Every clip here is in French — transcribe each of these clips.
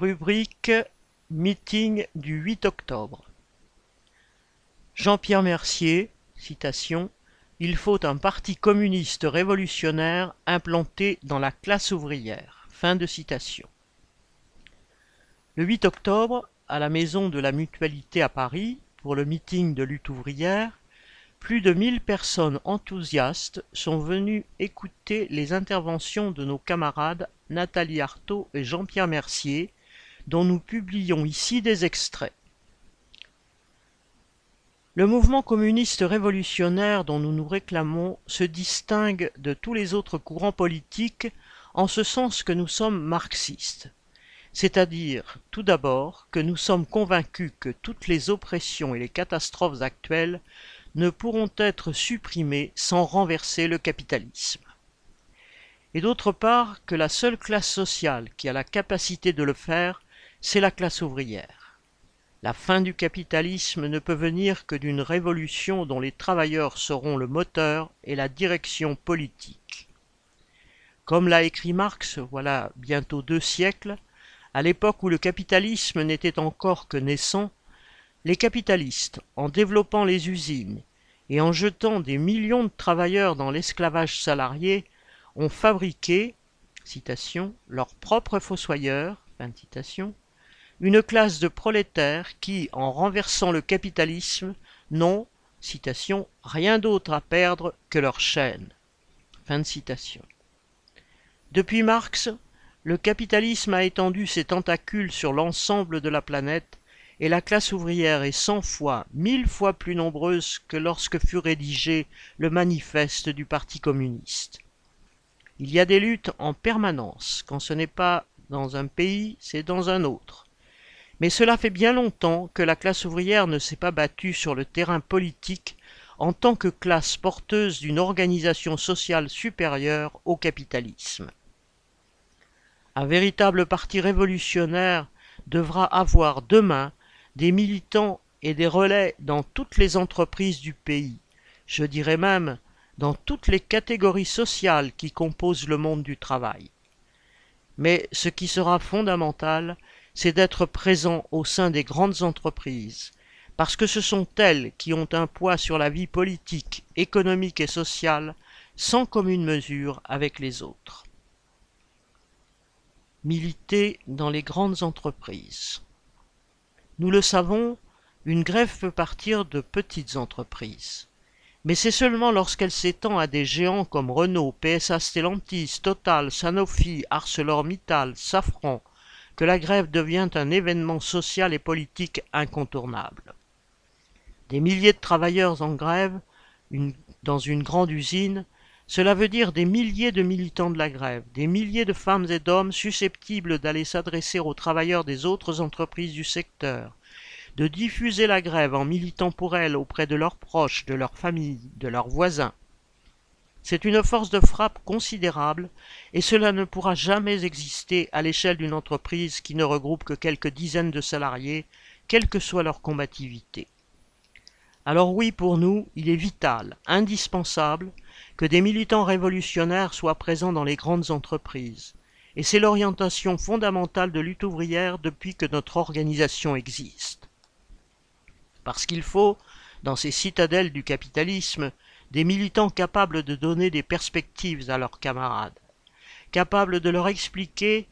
Rubrique Meeting du 8 octobre. Jean-Pierre Mercier, citation, Il faut un parti communiste révolutionnaire implanté dans la classe ouvrière. Fin de citation. Le 8 octobre, à la maison de la Mutualité à Paris, pour le meeting de lutte ouvrière, plus de mille personnes enthousiastes sont venues écouter les interventions de nos camarades Nathalie Arthaud et Jean-Pierre Mercier, dont nous publions ici des extraits. Le mouvement communiste révolutionnaire dont nous nous réclamons se distingue de tous les autres courants politiques en ce sens que nous sommes marxistes, c'est-à-dire tout d'abord que nous sommes convaincus que toutes les oppressions et les catastrophes actuelles ne pourront être supprimés sans renverser le capitalisme. Et d'autre part que la seule classe sociale qui a la capacité de le faire, c'est la classe ouvrière. La fin du capitalisme ne peut venir que d'une révolution dont les travailleurs seront le moteur et la direction politique. Comme l'a écrit Marx, voilà bientôt deux siècles, à l'époque où le capitalisme n'était encore que naissant, les capitalistes, en développant les usines et en jetant des millions de travailleurs dans l'esclavage salarié, ont fabriqué citation, leurs propres fossoyeurs, une classe de prolétaires qui, en renversant le capitalisme, n'ont, citation, rien d'autre à perdre que leur chaîne. Fin de citation. Depuis Marx, le capitalisme a étendu ses tentacules sur l'ensemble de la planète et la classe ouvrière est cent fois, mille fois plus nombreuse que lorsque fut rédigé le manifeste du Parti communiste. Il y a des luttes en permanence, quand ce n'est pas dans un pays, c'est dans un autre. Mais cela fait bien longtemps que la classe ouvrière ne s'est pas battue sur le terrain politique en tant que classe porteuse d'une organisation sociale supérieure au capitalisme. Un véritable parti révolutionnaire devra avoir demain des militants et des relais dans toutes les entreprises du pays, je dirais même dans toutes les catégories sociales qui composent le monde du travail. Mais ce qui sera fondamental, c'est d'être présent au sein des grandes entreprises, parce que ce sont elles qui ont un poids sur la vie politique, économique et sociale sans commune mesure avec les autres. Militer dans les grandes entreprises. Nous le savons, une grève peut partir de petites entreprises. Mais c'est seulement lorsqu'elle s'étend à des géants comme Renault, PSA Stellantis, Total, Sanofi, ArcelorMittal, Safran, que la grève devient un événement social et politique incontournable. Des milliers de travailleurs en grève dans une grande usine, cela veut dire des milliers de militants de la grève, des milliers de femmes et d'hommes susceptibles d'aller s'adresser aux travailleurs des autres entreprises du secteur, de diffuser la grève en militant pour elle auprès de leurs proches, de leurs familles, de leurs voisins. C'est une force de frappe considérable, et cela ne pourra jamais exister à l'échelle d'une entreprise qui ne regroupe que quelques dizaines de salariés, quelle que soit leur combativité. Alors oui, pour nous, il est vital, indispensable, que des militants révolutionnaires soient présents dans les grandes entreprises, et c'est l'orientation fondamentale de lutte ouvrière depuis que notre organisation existe. Parce qu'il faut, dans ces citadelles du capitalisme, des militants capables de donner des perspectives à leurs camarades, capables de leur expliquer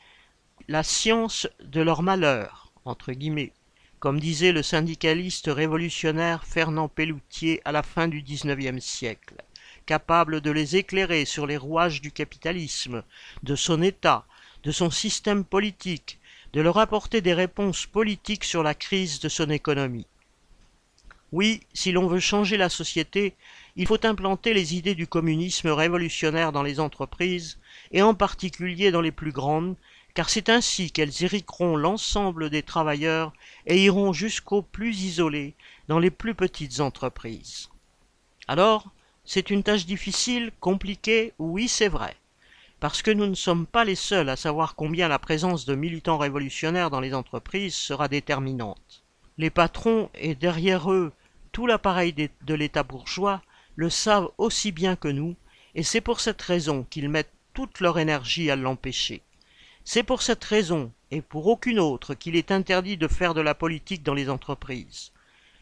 la science de leur malheur, entre guillemets, comme disait le syndicaliste révolutionnaire Fernand Pelloutier à la fin du XIXe siècle capable de les éclairer sur les rouages du capitalisme, de son État, de son système politique, de leur apporter des réponses politiques sur la crise de son économie. Oui, si l'on veut changer la société, il faut implanter les idées du communisme révolutionnaire dans les entreprises, et en particulier dans les plus grandes, car c'est ainsi qu'elles irrigueront l'ensemble des travailleurs et iront jusqu'aux plus isolés, dans les plus petites entreprises. Alors, c'est une tâche difficile, compliquée, oui c'est vrai, parce que nous ne sommes pas les seuls à savoir combien la présence de militants révolutionnaires dans les entreprises sera déterminante. Les patrons et derrière eux tout l'appareil de l'État bourgeois le savent aussi bien que nous, et c'est pour cette raison qu'ils mettent toute leur énergie à l'empêcher. C'est pour cette raison et pour aucune autre qu'il est interdit de faire de la politique dans les entreprises.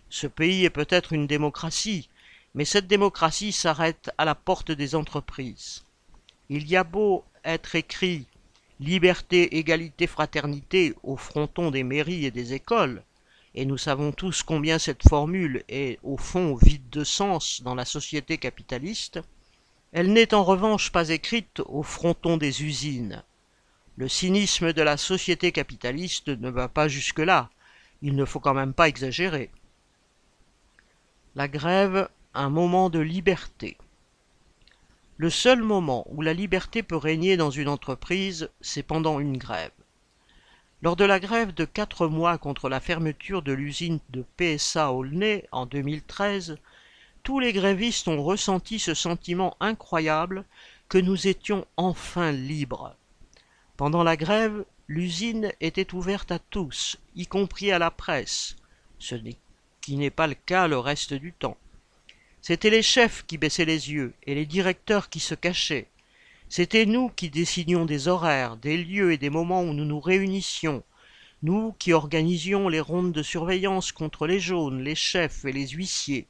Ce pays est peut-être une démocratie, mais cette démocratie s'arrête à la porte des entreprises. Il y a beau être écrit liberté, égalité, fraternité au fronton des mairies et des écoles, et nous savons tous combien cette formule est au fond vide de sens dans la société capitaliste, elle n'est en revanche pas écrite au fronton des usines. Le cynisme de la société capitaliste ne va pas jusque-là, il ne faut quand même pas exagérer. La grève, un moment de liberté. Le seul moment où la liberté peut régner dans une entreprise, c'est pendant une grève. Lors de la grève de quatre mois contre la fermeture de l'usine de PSA Aulnay en 2013, tous les grévistes ont ressenti ce sentiment incroyable que nous étions enfin libres. Pendant la grève, l'usine était ouverte à tous, y compris à la presse, ce qui n'est pas le cas le reste du temps. C'étaient les chefs qui baissaient les yeux et les directeurs qui se cachaient. C'étaient nous qui désignions des horaires, des lieux et des moments où nous nous réunissions, nous qui organisions les rondes de surveillance contre les jaunes, les chefs et les huissiers.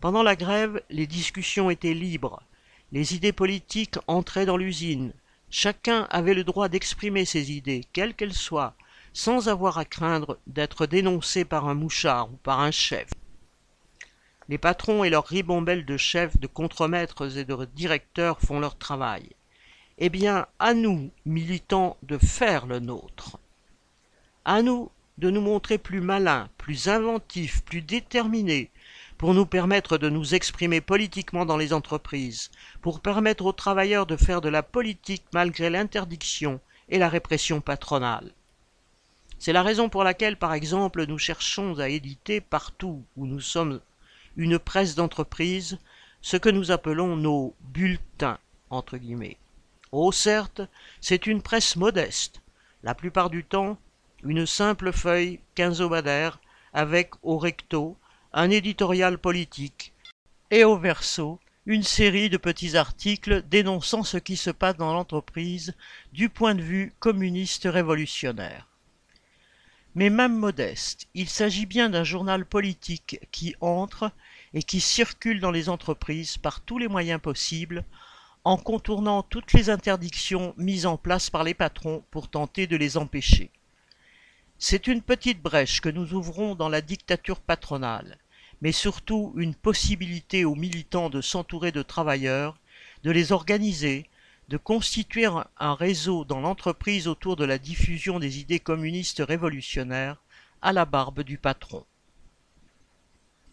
Pendant la grève, les discussions étaient libres, les idées politiques entraient dans l'usine, chacun avait le droit d'exprimer ses idées, quelles qu'elles soient, sans avoir à craindre d'être dénoncé par un mouchard ou par un chef. Les patrons et leurs ribombelles de chefs, de contremaîtres et de directeurs font leur travail. Eh bien, à nous, militants, de faire le nôtre. À nous de nous montrer plus malins, plus inventifs, plus déterminés, pour nous permettre de nous exprimer politiquement dans les entreprises, pour permettre aux travailleurs de faire de la politique malgré l'interdiction et la répression patronale. C'est la raison pour laquelle, par exemple, nous cherchons à éditer partout où nous sommes une presse d'entreprise, ce que nous appelons nos bulletins, entre guillemets. Oh certes, c'est une presse modeste, la plupart du temps une simple feuille quinzomadaire avec au recto un éditorial politique, et au verso une série de petits articles dénonçant ce qui se passe dans l'entreprise du point de vue communiste révolutionnaire. Mais même modeste, il s'agit bien d'un journal politique qui entre et qui circule dans les entreprises par tous les moyens possibles, en contournant toutes les interdictions mises en place par les patrons pour tenter de les empêcher. C'est une petite brèche que nous ouvrons dans la dictature patronale, mais surtout une possibilité aux militants de s'entourer de travailleurs, de les organiser, de constituer un réseau dans l'entreprise autour de la diffusion des idées communistes révolutionnaires à la barbe du patron.